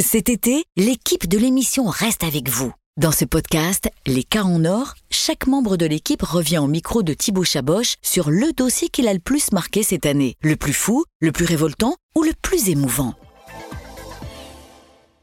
Cet été, l'équipe de l'émission reste avec vous. Dans ce podcast, Les cas en or, chaque membre de l'équipe revient au micro de Thibaut Chaboch sur le dossier qu'il a le plus marqué cette année. Le plus fou, le plus révoltant ou le plus émouvant?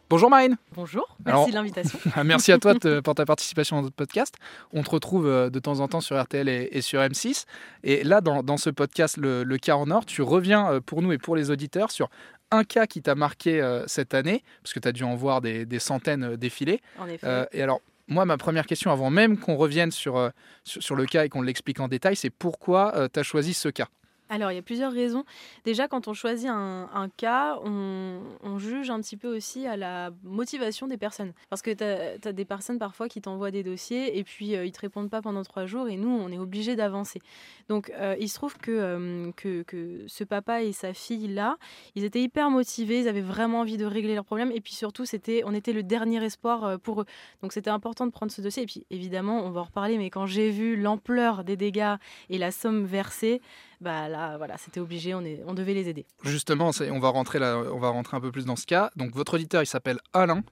Bonjour Marine. Bonjour, merci de l'invitation. merci à toi pour ta participation dans notre podcast. On te retrouve euh, de temps en temps sur RTL et, sur M6. Et là, dans, ce podcast, le, le cas en or, tu reviens euh, pour nous et pour les auditeurs sur un cas qui t'a marqué euh, cette année, parce que tu as dû en voir des, centaines euh, défiler. En effet. Euh, et alors, moi, ma première question, avant même qu'on revienne sur, sur, le cas et qu'on l'explique en détail, c'est pourquoi tu as choisi ce cas? Alors, il y a plusieurs raisons. Déjà, quand on choisit un, cas, on, juge un petit peu aussi à la motivation des personnes. Parce que tu as, des personnes parfois qui t'envoient des dossiers et puis ils ils te répondent pas pendant trois jours et nous, on est obligé d'avancer. Donc, il se trouve que, que, que, ce papa et sa fille-là, ils étaient hyper motivés, ils avaient vraiment envie de régler leurs problèmes et puis surtout, c'était, on était le dernier espoir pour eux. Donc, c'était important de prendre ce dossier. Et puis, évidemment, on va en reparler, mais quand j'ai vu l'ampleur des dégâts et la somme versée, bah là, voilà, c'était obligé, on, devait les aider. Justement, on va, rentrer là, on va rentrer un peu plus dans ce cas. Donc, votre auditeur, il s'appelle Alain.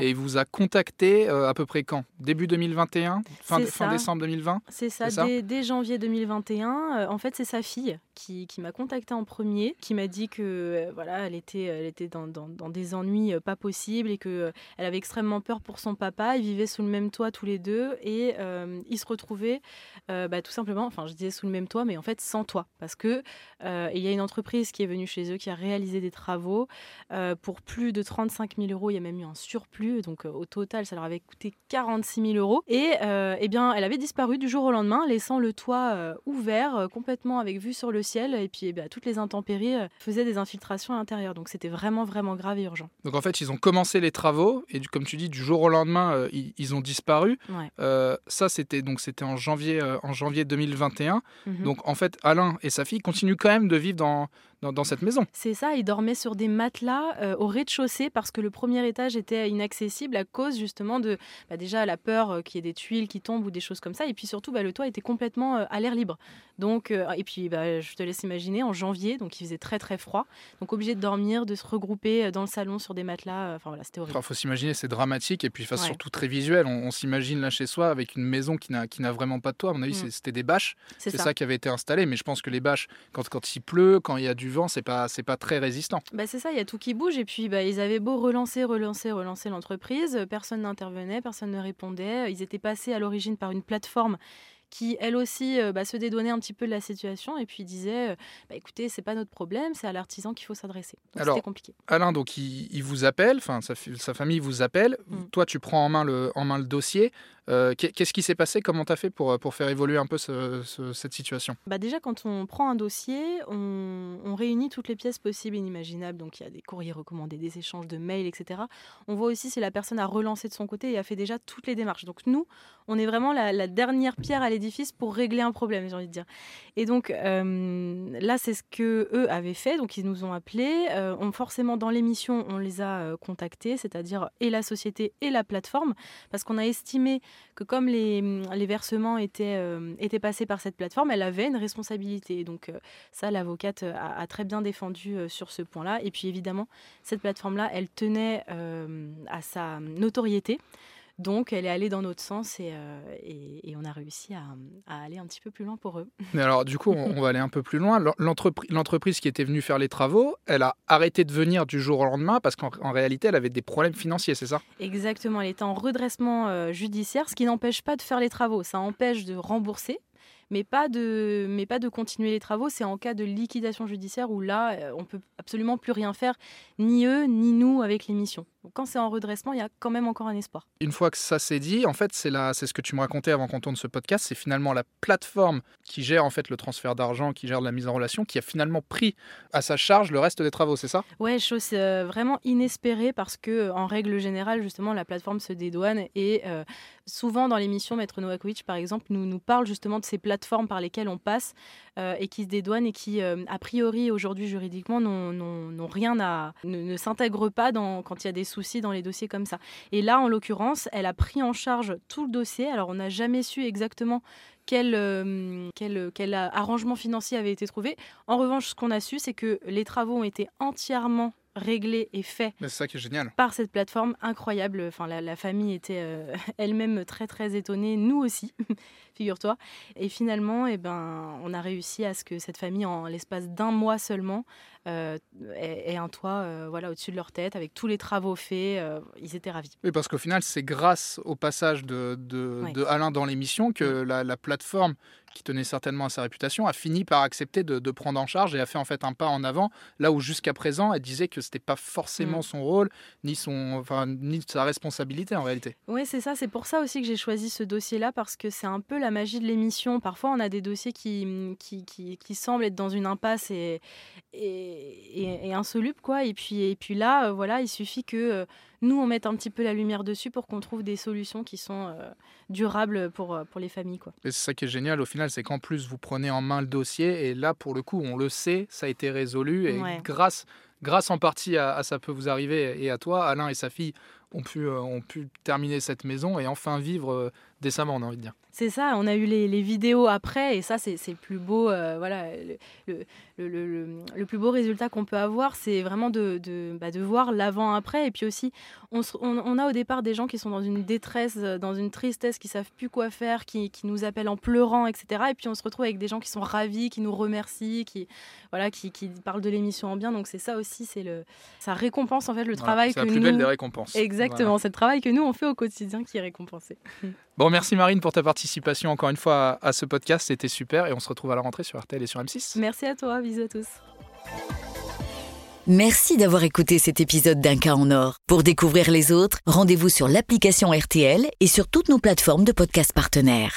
Et il vous a contacté euh, à peu près quand? Début 2021 fin, fin, décembre 2020 C'est ça, dès, janvier 2021. Euh, en fait, c'est sa fille qui, qui m'a contacté en premier, qui m'a dit que euh, voilà, elle était, elle était dans, dans, dans des ennuis pas possibles et que elle avait extrêmement peur pour son papa. Ils vivaient sous le même toit tous les deux et ils se retrouvaient bah, tout simplement, enfin je disais sous le même toit, mais en fait sans toit. Parce que il y a une entreprise qui est venue chez eux, qui a réalisé des travaux pour plus de 35 000 euros. Il y a même eu un surplus donc euh, au total, ça leur avait coûté 46 000 euros. Et euh, eh bien, elle avait disparu du jour au lendemain, laissant le toit euh, ouvert, complètement avec vue sur le ciel. Et puis, eh bien, toutes les intempéries faisaient des infiltrations à l'intérieur. Donc, c'était vraiment, vraiment grave et urgent. Donc, en fait, ils ont commencé les travaux et, comme tu dis, du jour au lendemain, ils, ont disparu. ça, c'était donc c'était en janvier, en janvier 2021. Mhm. Donc, en fait, Alain et sa fille continuent quand même de vivre dans dans, cette maison. C'est ça, ils dormaient sur des matelas euh, au rez-de-chaussée parce que le premier étage était inaccessible à cause justement de bah, déjà la peur euh, qu'il y ait des tuiles qui tombent ou des choses comme ça. Et puis surtout, bah, le toit était complètement euh, à l'air libre. Donc, et puis bah, je te laisse imaginer, en janvier, donc il faisait très très froid. Donc obligé de dormir, de se regrouper dans le salon sur des matelas. Enfin voilà, c'était horrible. Il faut s'imaginer, c'est dramatique et puis surtout très visuel. On, s'imagine là chez soi avec une maison qui n'a vraiment pas de toit. À mon avis, mm. c'était des bâches. C'est ça. ça. qui avait été installé. Mais je pense que les bâches, quand, quand il pleut, quand il y a du c'est pas c'est pas très résistant. Bah c'est ça, il y a tout qui bouge et puis bah, ils avaient beau relancer, relancer, relancer l'entreprise, personne n'intervenait, personne ne répondait. Ils étaient passés à l'origine par une plateforme qui elle aussi euh, bah, se dédouanait un petit peu de la situation et puis disait euh, bah, écoutez c'est pas notre problème c'est à l'artisan qu'il faut s'adresser c'était compliqué Alain donc il, vous appelle enfin sa, famille vous appelle mm. toi tu prends en main le en main le dossier euh, qu'est-ce qui s'est passé? Comment tu as fait pour, pour faire évoluer un peu cette situation? Bah Déjà, quand on prend un dossier, on, on, réunit toutes les pièces possibles et inimaginables. Donc, il y a des courriers recommandés, des échanges de mails, etc. On voit aussi si la personne a relancé de son côté et a fait déjà toutes les démarches. Donc, nous, on est vraiment la, dernière pierre à l'édifice pour régler un problème, j'ai envie de dire. Et donc, euh, là, c'est ce que eux avaient fait. Donc, ils nous ont appelés. Euh, on, forcément, dans l'émission, on les a contactés, c'est-à-dire et la société et la plateforme, parce qu'on a estimé que comme les, les versements étaient, euh, passés par cette plateforme, elle avait une responsabilité. Donc euh, ça, l'avocate a, très bien défendu euh, sur ce point-là. Et puis évidemment, cette plateforme-là, elle tenait à sa notoriété. Donc, elle est allée dans notre sens et, euh, et, on a réussi à, aller un petit peu plus loin pour eux. Mais alors, du coup, on, va aller un peu plus loin. L'entreprise qui était venue faire les travaux, elle a arrêté de venir du jour au lendemain parce qu'en réalité, elle avait des problèmes financiers, c'est ça? Exactement. Elle était en redressement euh, judiciaire, ce qui n'empêche pas de faire les travaux. Ça empêche de rembourser mais pas de, mais pas de continuer les travaux. C'est en cas de liquidation judiciaire où là, euh, on peut absolument plus rien faire, ni eux, ni nous, avec l'émission. Donc quand c'est en redressement, il y a quand même encore un espoir. Une fois que ça s'est dit, en fait, c'est c'est ce que tu me racontais avant qu'on tourne ce podcast, c'est finalement la plateforme qui gère en fait le transfert d'argent, qui gère la mise en relation, qui a finalement pris à sa charge le reste des travaux, c'est ça? Ouais, chose euh, vraiment inespérée parce que en règle générale, justement, la plateforme se dédouane et euh, souvent dans l'émission Maître Novakovic, par exemple, nous nous parle justement de ces plateformes par lesquelles on passe euh, et qui se dédouanent et qui, a priori, aujourd'hui juridiquement, n'ont rien à ne, s'intègrent pas quand il y a des soucis dans les dossiers comme ça. Et là, en l'occurrence, elle a pris en charge tout le dossier. Alors, on n'a jamais su exactement quel, euh, quel, arrangement financier avait été trouvé. En revanche, ce qu'on a su, c'est que les travaux ont été entièrement réglé et fait c'est ça qui est génial. par cette plateforme incroyable. Enfin, la, la famille était euh, elle-même très très étonnée, nous aussi, figure-toi. Et finalement, eh ben, on a réussi à ce que cette famille, en l'espace d'un mois seulement, euh, ait, ait un toit euh, voilà, au-dessus de leur tête, avec tous les travaux faits. ils étaient ravis. Oui, parce qu'au final, c'est grâce au passage de, de, Ouais. de Alain dans l'émission que la, la plateforme, qui tenait certainement à sa réputation, a fini par accepter de, de prendre en charge et a fait en fait un pas en avant, là où jusqu'à présent, elle disait que c'était pas forcément Mm. son rôle, ni, son, enfin, ni sa responsabilité en réalité. Oui, c'est ça. C'est pour ça aussi que j'ai choisi ce dossier-là, parce que c'est un peu la magie de l'émission. Parfois, on a des dossiers qui, qui, qui, qui semblent être dans une impasse et, et, et- et insolubles, quoi. Et puis, et puis là, euh, voilà, il suffit que euh, nous, on mette un petit peu la lumière dessus pour qu'on trouve des solutions qui sont euh, durables pour, euh, pour les familles, quoi. Et c'est ça qui est génial au final, c'est qu'en plus, vous prenez en main le dossier et là, pour le coup, on le sait, ça a été résolu et Ouais. grâce, grâce en partie à, à ça peut vous arriver et à toi, Alain et sa fille ont pu, euh, ont pu terminer cette maison et enfin vivre euh, décemment, on a envie de dire. C'est ça, on a eu les, les vidéos après, et ça, c'est c'est le plus beau, euh, voilà, le, le, le- le- plus beau résultat qu'on peut avoir, c'est vraiment de, de, bah, de voir l'avant-après. Et puis aussi, on, se- on, on a au départ des gens qui sont dans une détresse, dans une tristesse, qui savent plus quoi faire, qui, qui nous appellent en pleurant, etc. Et puis on se retrouve avec des gens qui sont ravis, qui nous remercient, qui, voilà, qui, qui parlent de l'émission en bien. Donc c'est ça aussi, c'est le, ça récompense en fait le Voilà, travail c'est que la plus nous. belle des récompenses. Exactement, c'est le travail que nous on fait au quotidien qui est récompensé. Bon, merci Marine pour ta participation encore une fois à, à ce podcast, c'était super et on se retrouve à la rentrée sur RTL et sur M6. Merci à toi, bisous à tous. Merci d'avoir écouté cet épisode d'Un cas en or. Pour découvrir les autres, rendez-vous sur l'application RTL et sur toutes nos plateformes de podcast partenaires.